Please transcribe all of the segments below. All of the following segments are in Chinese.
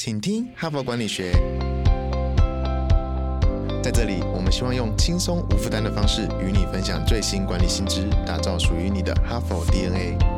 请听哈佛管理学。在这里，我们希望用轻松无负担的方式与你分享最新管理新知，打造属于你的哈佛 DNA。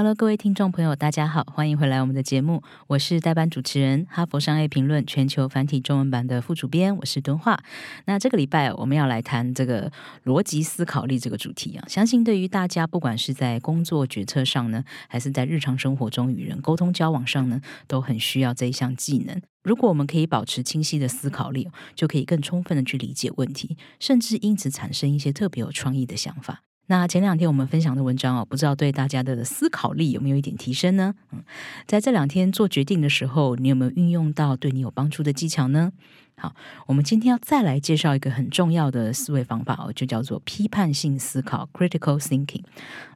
Hello，各位听众朋友，大家好，欢迎回来我们的节目，我是代班主持人，哈佛商业评论全球繁体中文版的副主编，我是敦化。那这个礼拜我们要来谈这个逻辑思考力这个主题啊，相信对于大家，不管是在工作决策上呢，还是在日常生活中与人沟通交往上呢，都很需要这一项技能。如果我们可以保持清晰的思考力，就可以更充分的去理解问题，甚至因此产生一些特别有创意的想法。那前两天我们分享的文章哦，不知道对大家的思考力有没有一点提升呢？嗯，在这两天做决定的时候，你有没有运用到对你有帮助的技巧呢？好，我们今天要再来介绍一个很重要的思维方法哦，就叫做批判性思考 （critical thinking）。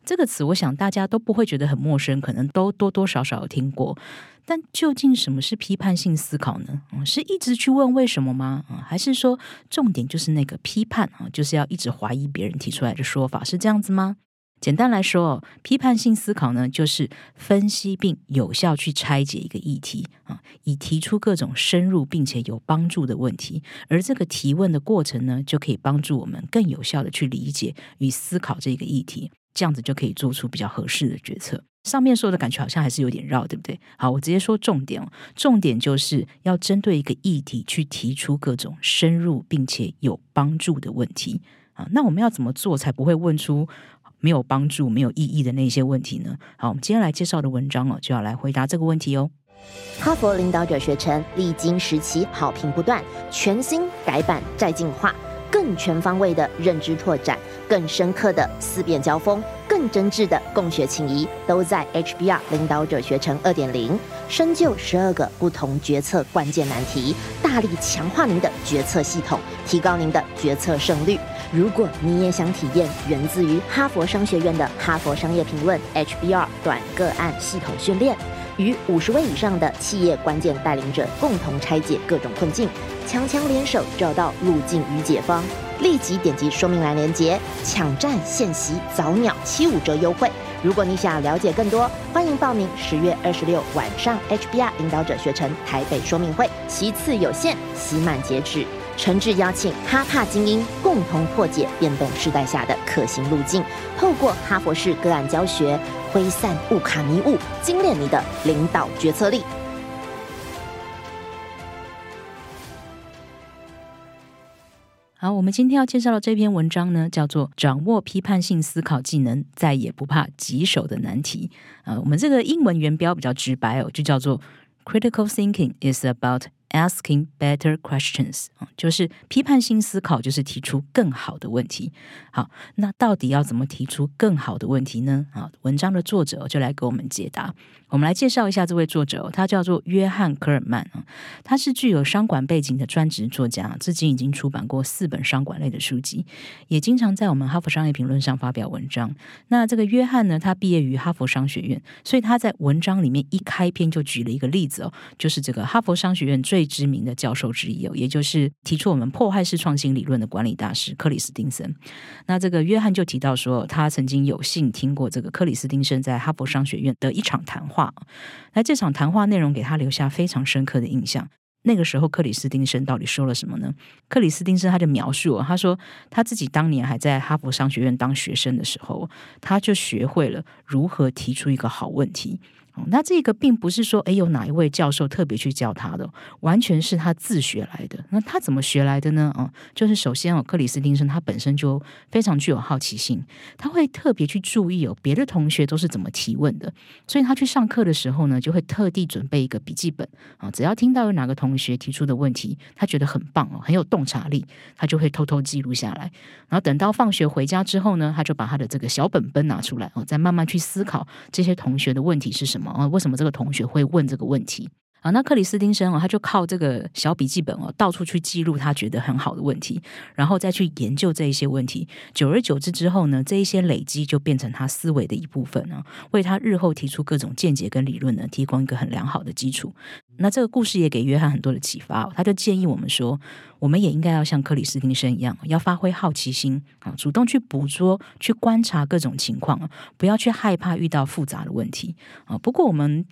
这个词，我想大家都不会觉得很陌生，可能都多多少少有听过。但究竟什么是批判性思考呢？是一直去问为什么吗？啊，还是说重点就是那个批判啊，就是要一直怀疑别人提出来的说法是这样子吗？简单来说，批判性思考呢，就是分析并有效去拆解一个议题啊，以提出各种深入并且有帮助的问题。而这个提问的过程呢，就可以帮助我们更有效的去理解与思考这个议题，这样子就可以做出比较合适的决策。上面说的感觉好像还是有点绕，对不对？好，我直接说重点哦。重点就是要针对一个议题去提出各种深入并且有帮助的问题啊。那我们要怎么做才不会问出没有帮助、没有意义的那些问题呢？好，我们今天来介绍的文章哦，就要来回答这个问题哦。哈佛领导者学程历经时期好评不断，全新改版再进化。更全方位的认知拓展，更深刻的思辨交锋，更真挚的共学情谊，都在 HBR 领导者学程二点零，深究十二个不同决策关键难题，大力强化您的决策系统，提高您的决策胜率。如果你也想体验源自于哈佛商学院的哈佛商业评论 HBR 短个案系统训练。与五十位以上的企业关键带领者共同拆解各种困境，强强联手找到路径与解方。立即点击说明栏链接，抢占现席早鸟七五折优惠。如果你想了解更多，欢迎报名十月二十六晚上 HBR 领导者学程台北说明会，席次有限，席满截止。诚挚邀请哈帕精英共同破解变动时代下的可行路径，透过哈佛式个案教学。挥散乌卡迷雾，精炼你的领导决策力。好，我们今天要介绍的这篇文章呢，叫做《掌握批判性思考技能，再也不怕棘手的难题》。啊，我们这个英文原标比较直白哦，就叫做 “Critical thinking is about”。Asking better questions 啊，就是批判性思考，就是提出更好的问题。好，那到底要怎么提出更好的问题呢？啊，文章的作者就来给我们解答。我们来介绍一下这位作者，他叫做约翰·科尔曼啊，他是具有商管背景的专职作家，至今已经出版过四本商管类的书籍，也经常在我们哈佛商业评论上发表文章。那这个约翰呢，他毕业于哈佛商学院，所以他在文章里面一开篇就举了一个例子哦，就是这个哈佛商学院最知名的教授之一哦，也就是提出我们破坏式创新理论的管理大师克里斯汀森。那这个约翰就提到说，他曾经有幸听过这个克里斯汀森在哈佛商学院的一场谈话。那这场谈话内容给他留下非常深刻的印象。那个时候，克里斯汀森到底说了什么呢？克里斯汀森他就描述，他说他自己当年还在哈佛商学院当学生的时候，他就学会了如何提出一个好问题。那这个并不是说，哎，有哪一位教授特别去教他的，完全是他自学来的。那他怎么学来的呢？啊，就是首先哦，克里斯汀森他本身就非常具有好奇心，他会特别去注意哦，别的同学都是怎么提问的。所以他去上课的时候呢，就会特地准备一个笔记本啊，只要听到有哪个同学提出的问题，他觉得很棒哦，很有洞察力，他就会偷偷记录下来。然后等到放学回家之后呢，他就把他的这个小本本拿出来哦，再慢慢去思考这些同学的问题是什么。啊，为什么这个同学会问这个问题？啊，那克里斯汀森哦，他就靠这个小笔记本哦，到处去记录他觉得很好的问题，然后再去研究这一些问题。久而久之之后呢，这一些累积就变成他思维的一部分啊，为他日后提出各种见解跟理论呢，提供一个很良好的基础。那这个故事也给约翰很多的启发，他就建议我们说，我们也应该要像克里斯汀生一样，要发挥好奇心啊，主动去捕捉、去观察各种情况，不要去害怕遇到复杂的问题啊。不过我们。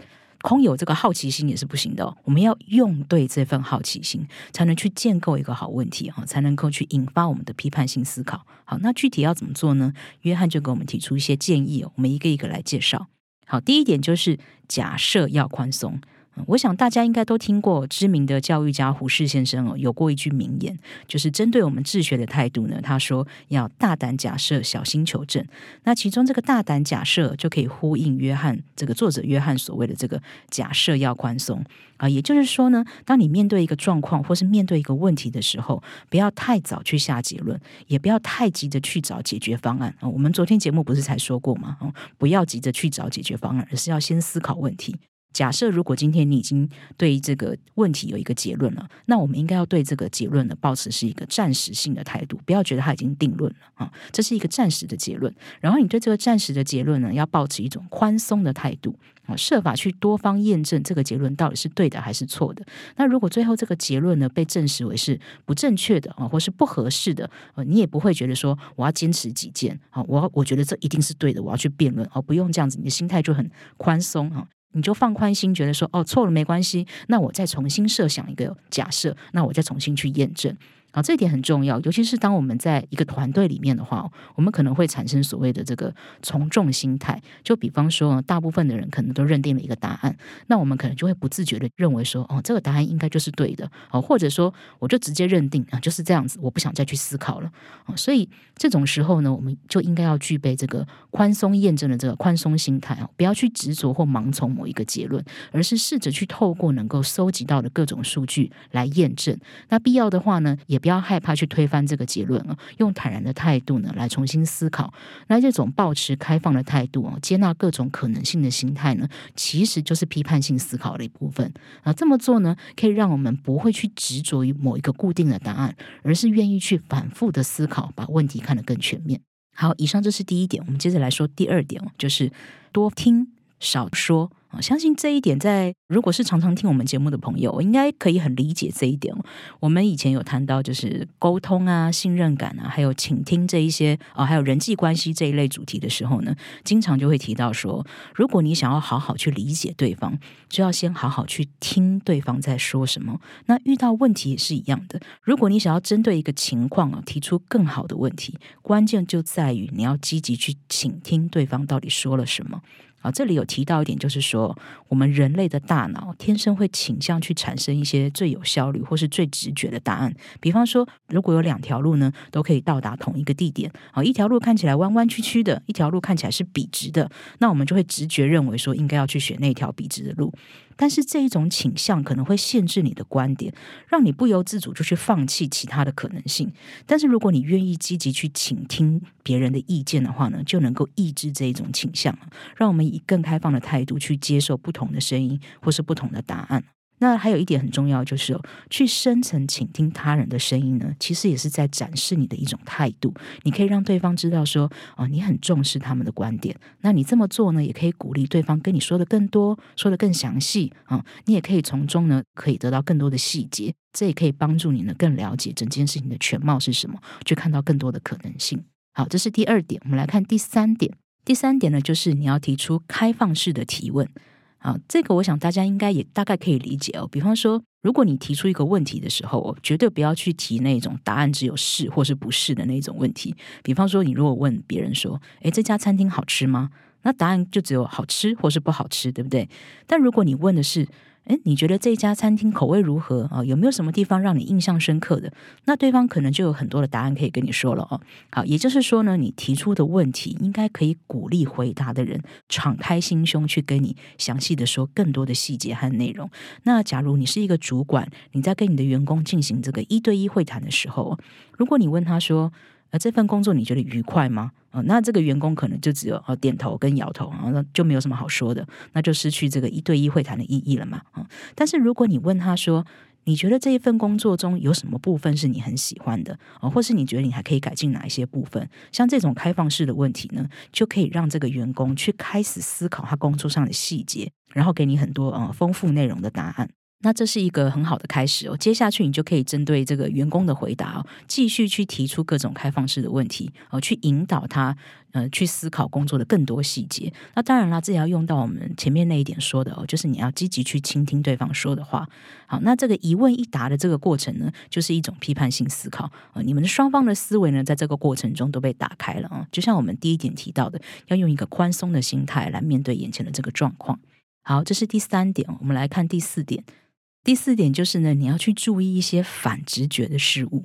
空有这个好奇心也是不行的，我们要用对这份好奇心，才能去建构一个好问题哈，才能够去引发我们的批判性思考。好，那具体要怎么做呢？约翰就给我们提出一些建议哦，我们一个一个来介绍。好，第一点就是假设要宽松。我想大家应该都听过知名的教育家胡适先生哦，有过一句名言，就是针对我们治学的态度呢，他说要大胆假设，小心求证。那其中这个大胆假设就可以呼应约翰这个作者约翰所谓的这个假设要宽松啊，也就是说呢，当你面对一个状况或是面对一个问题的时候，不要太早去下结论，也不要太急着去找解决方案啊。我们昨天节目不是才说过吗？哦，不要急着去找解决方案，而是要先思考问题。假设如果今天你已经对这个问题有一个结论了，那我们应该要对这个结论呢，保持是一个暂时性的态度，不要觉得它已经定论了啊，这是一个暂时的结论。然后你对这个暂时的结论呢，要保持一种宽松的态度啊，设法去多方验证这个结论到底是对的还是错的。那如果最后这个结论呢被证实为是不正确的啊，或是不合适的，呃，你也不会觉得说我要坚持己见啊，我我觉得这一定是对的，我要去辩论哦，不用这样子，你的心态就很宽松啊。你就放宽心，觉得说哦错了没关系，那我再重新设想一个假设，那我再重新去验证。啊，这一点很重要，尤其是当我们在一个团队里面的话，我们可能会产生所谓的这个从众心态。就比方说，大部分的人可能都认定了一个答案，那我们可能就会不自觉的认为说，哦，这个答案应该就是对的，哦，或者说我就直接认定啊，就是这样子，我不想再去思考了。啊，所以这种时候呢，我们就应该要具备这个宽松验证的这个宽松心态啊，不要去执着或盲从某一个结论，而是试着去透过能够搜集到的各种数据来验证。那必要的话呢，也不要害怕去推翻这个结论啊，用坦然的态度呢来重新思考。那这种保持开放的态度啊，接纳各种可能性的心态呢，其实就是批判性思考的一部分啊。这么做呢，可以让我们不会去执着于某一个固定的答案，而是愿意去反复的思考，把问题看得更全面。好，以上这是第一点，我们接着来说第二点哦，就是多听少说。我，相信这一点，在如果是常常听我们节目的朋友，应该可以很理解这一点。我们以前有谈到，就是沟通啊、信任感啊，还有倾听这一些啊，还有人际关系这一类主题的时候呢，经常就会提到说，如果你想要好好去理解对方，就要先好好去听对方在说什么。那遇到问题也是一样的，如果你想要针对一个情况啊，提出更好的问题，关键就在于你要积极去倾听对方到底说了什么。啊，这里有提到一点，就是说，我们人类的大脑天生会倾向去产生一些最有效率或是最直觉的答案。比方说，如果有两条路呢，都可以到达同一个地点，啊，一条路看起来弯弯曲曲的，一条路看起来是笔直的，那我们就会直觉认为说，应该要去选那条笔直的路。但是这一种倾向可能会限制你的观点，让你不由自主就去放弃其他的可能性。但是如果你愿意积极去倾听别人的意见的话呢，就能够抑制这一种倾向，让我们以更开放的态度去接受不同的声音或是不同的答案。那还有一点很重要，就是去深层倾听他人的声音呢，其实也是在展示你的一种态度。你可以让对方知道说，哦，你很重视他们的观点。那你这么做呢，也可以鼓励对方跟你说的更多，说的更详细啊。你也可以从中呢，可以得到更多的细节。这也可以帮助你呢，更了解整件事情的全貌是什么，去看到更多的可能性。好，这是第二点。我们来看第三点。第三点呢，就是你要提出开放式的提问。啊，这个我想大家应该也大概可以理解哦。比方说，如果你提出一个问题的时候，绝对不要去提那种答案只有是或是不是的那种问题。比方说，你如果问别人说：“诶，这家餐厅好吃吗？”那答案就只有好吃或是不好吃，对不对？但如果你问的是，哎，你觉得这家餐厅口味如何啊？有没有什么地方让你印象深刻的？那对方可能就有很多的答案可以跟你说了哦。好，也就是说呢，你提出的问题应该可以鼓励回答的人敞开心胸去跟你详细的说更多的细节和内容。那假如你是一个主管，你在跟你的员工进行这个一对一会谈的时候，如果你问他说。而这份工作你觉得愉快吗？啊，那这个员工可能就只有啊点头跟摇头啊，那就没有什么好说的，那就失去这个一对一会谈的意义了嘛。啊，但是如果你问他说，你觉得这一份工作中有什么部分是你很喜欢的啊，或是你觉得你还可以改进哪一些部分？像这种开放式的问题呢，就可以让这个员工去开始思考他工作上的细节，然后给你很多啊丰富内容的答案。那这是一个很好的开始哦。接下去你就可以针对这个员工的回答哦，继续去提出各种开放式的问题哦，去引导他呃去思考工作的更多细节。那当然啦，这也要用到我们前面那一点说的哦，就是你要积极去倾听对方说的话。好，那这个一问一答的这个过程呢，就是一种批判性思考啊。你们双方的思维呢，在这个过程中都被打开了啊。就像我们第一点提到的，要用一个宽松的心态来面对眼前的这个状况。好，这是第三点，我们来看第四点。第四点就是呢，你要去注意一些反直觉的事物。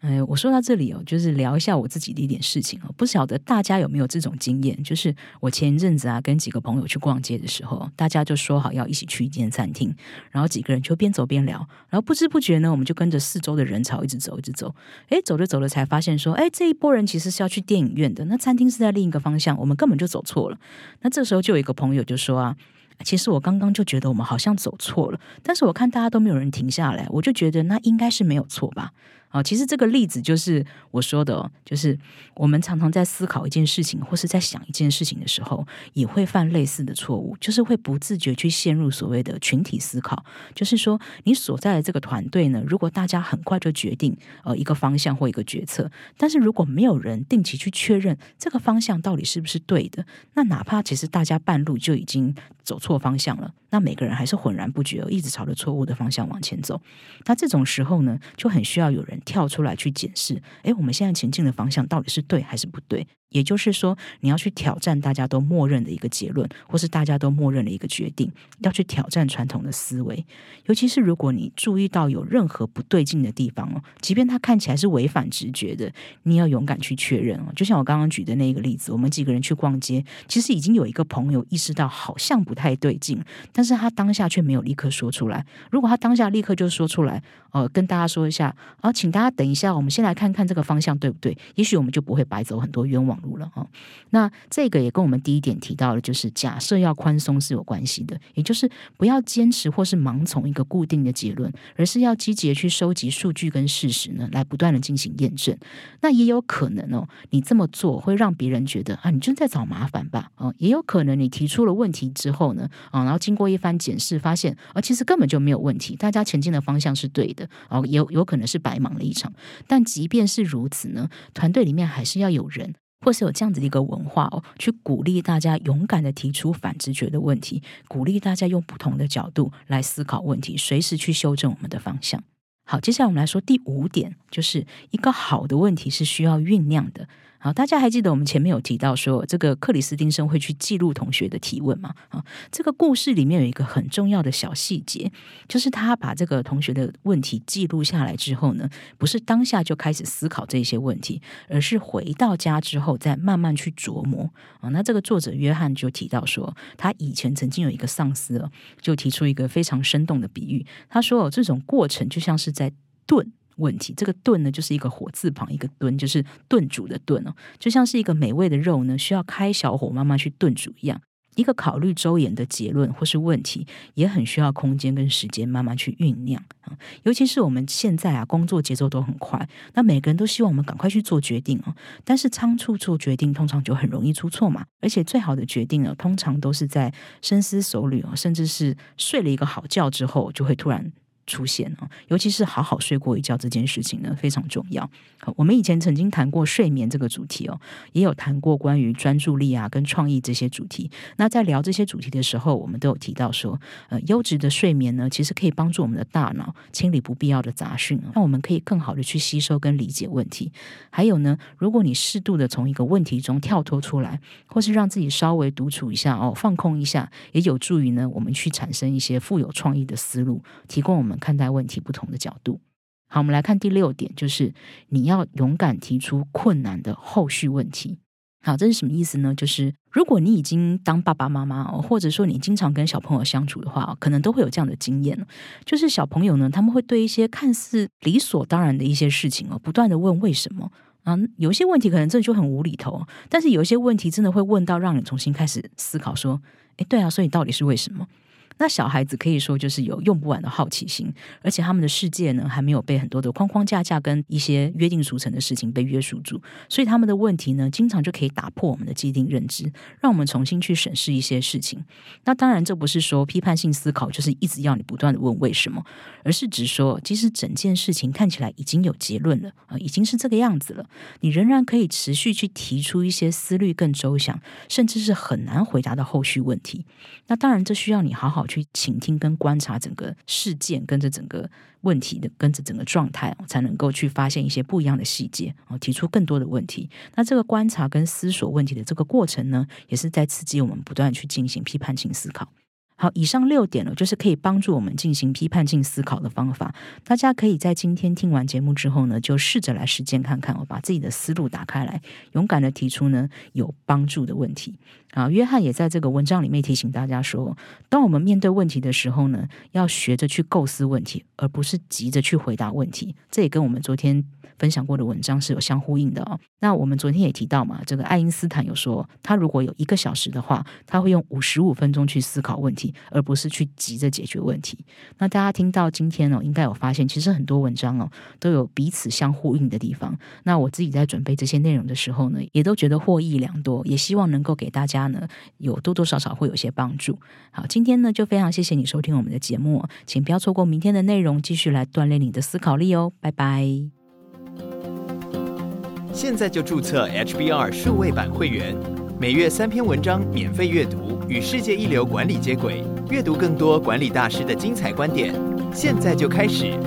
哎，我说到这里哦，就是聊一下我自己的一点事情哦。不晓得大家有没有这种经验？就是我前一阵子啊，跟几个朋友去逛街的时候，大家就说好要一起去一间餐厅，然后几个人就边走边聊，然后不知不觉呢，我们就跟着四周的人潮一直走，一直走。哎，走着走着才发现说，哎，这一波人其实是要去电影院的，那餐厅是在另一个方向，我们根本就走错了。那这时候就有一个朋友就说啊。其实我刚刚就觉得我们好像走错了，但是我看大家都没有人停下来，我就觉得那应该是没有错吧。啊，其实这个例子就是我说的，就是我们常常在思考一件事情或是在想一件事情的时候，也会犯类似的错误，就是会不自觉去陷入所谓的群体思考。就是说，你所在的这个团队呢，如果大家很快就决定呃一个方向或一个决策，但是如果没有人定期去确认这个方向到底是不是对的，那哪怕其实大家半路就已经走错方向了。那每个人还是浑然不觉，一直朝着错误的方向往前走。那这种时候呢，就很需要有人跳出来去检视：哎，我们现在前进的方向到底是对还是不对？也就是说，你要去挑战大家都默认的一个结论，或是大家都默认的一个决定，要去挑战传统的思维。尤其是如果你注意到有任何不对劲的地方哦，即便它看起来是违反直觉的，你要勇敢去确认哦。就像我刚刚举的那个例子，我们几个人去逛街，其实已经有一个朋友意识到好像不太对劲，但是他当下却没有立刻说出来。如果他当下立刻就说出来，呃，跟大家说一下，啊，请大家等一下，我们先来看看这个方向对不对？也许我们就不会白走很多冤枉。路了哦，那这个也跟我们第一点提到的，就是假设要宽松是有关系的，也就是不要坚持或是盲从一个固定的结论，而是要积极的去收集数据跟事实呢，来不断的进行验证。那也有可能哦，你这么做会让别人觉得啊，你就在找麻烦吧？哦，也有可能你提出了问题之后呢，啊，然后经过一番检视，发现啊，其实根本就没有问题，大家前进的方向是对的，哦，有有可能是白忙立场。但即便是如此呢，团队里面还是要有人。或是有这样子的一个文化哦，去鼓励大家勇敢的提出反直觉的问题，鼓励大家用不同的角度来思考问题，随时去修正我们的方向。好，接下来我们来说第五点，就是一个好的问题是需要酝酿的。好，大家还记得我们前面有提到说，这个克里斯汀生会去记录同学的提问吗？啊，这个故事里面有一个很重要的小细节，就是他把这个同学的问题记录下来之后呢，不是当下就开始思考这些问题，而是回到家之后再慢慢去琢磨。啊，那这个作者约翰就提到说，他以前曾经有一个上司，就提出一个非常生动的比喻，他说哦，这种过程就像是在炖。问题，这个炖呢，就是一个火字旁一个炖，就是炖煮的炖哦，就像是一个美味的肉呢，需要开小火慢慢去炖煮一样。一个考虑周延的结论或是问题，也很需要空间跟时间慢慢去酝酿啊。尤其是我们现在啊，工作节奏都很快，那每个人都希望我们赶快去做决定哦。但是仓促做决定，通常就很容易出错嘛。而且最好的决定呢，通常都是在深思熟虑哦，甚至是睡了一个好觉之后，就会突然。出现啊，尤其是好好睡过一觉这件事情呢，非常重要。我们以前曾经谈过睡眠这个主题哦，也有谈过关于专注力啊跟创意这些主题。那在聊这些主题的时候，我们都有提到说，呃，优质的睡眠呢，其实可以帮助我们的大脑清理不必要的杂讯，让我们可以更好的去吸收跟理解问题。还有呢，如果你适度的从一个问题中跳脱出来，或是让自己稍微独处一下哦，放空一下，也有助于呢我们去产生一些富有创意的思路，提供我们。看待问题不同的角度。好，我们来看第六点，就是你要勇敢提出困难的后续问题。好，这是什么意思呢？就是如果你已经当爸爸妈妈，或者说你经常跟小朋友相处的话，可能都会有这样的经验就是小朋友呢，他们会对一些看似理所当然的一些事情哦，不断的问为什么啊？有一些问题可能真的就很无厘头，但是有一些问题真的会问到让你重新开始思考，说，哎，对啊，所以到底是为什么？那小孩子可以说就是有用不完的好奇心，而且他们的世界呢还没有被很多的框框架架跟一些约定俗成的事情被约束住，所以他们的问题呢，经常就可以打破我们的既定认知，让我们重新去审视一些事情。那当然，这不是说批判性思考就是一直要你不断的问为什么，而是指说，即使整件事情看起来已经有结论了啊，已经是这个样子了，你仍然可以持续去提出一些思虑更周详，甚至是很难回答的后续问题。那当然，这需要你好好去倾听跟观察整个事件，跟着整个问题的，跟着整个状态，才能够去发现一些不一样的细节，哦，提出更多的问题。那这个观察跟思索问题的这个过程呢，也是在刺激我们不断去进行批判性思考。好，以上六点呢，就是可以帮助我们进行批判性思考的方法。大家可以在今天听完节目之后呢，就试着来实践看看，我把自己的思路打开来，勇敢的提出呢有帮助的问题。啊，约翰也在这个文章里面提醒大家说，当我们面对问题的时候呢，要学着去构思问题，而不是急着去回答问题。这也跟我们昨天。分享过的文章是有相呼应的哦。那我们昨天也提到嘛，这个爱因斯坦有说，他如果有一个小时的话，他会用五十五分钟去思考问题，而不是去急着解决问题。那大家听到今天哦，应该有发现，其实很多文章哦都有彼此相呼应的地方。那我自己在准备这些内容的时候呢，也都觉得获益良多，也希望能够给大家呢有多多少少会有些帮助。好，今天呢就非常谢谢你收听我们的节目，请不要错过明天的内容，继续来锻炼你的思考力哦。拜拜。现在就注册 HBR 数位版会员，每月三篇文章免费阅读，与世界一流管理接轨，阅读更多管理大师的精彩观点。现在就开始。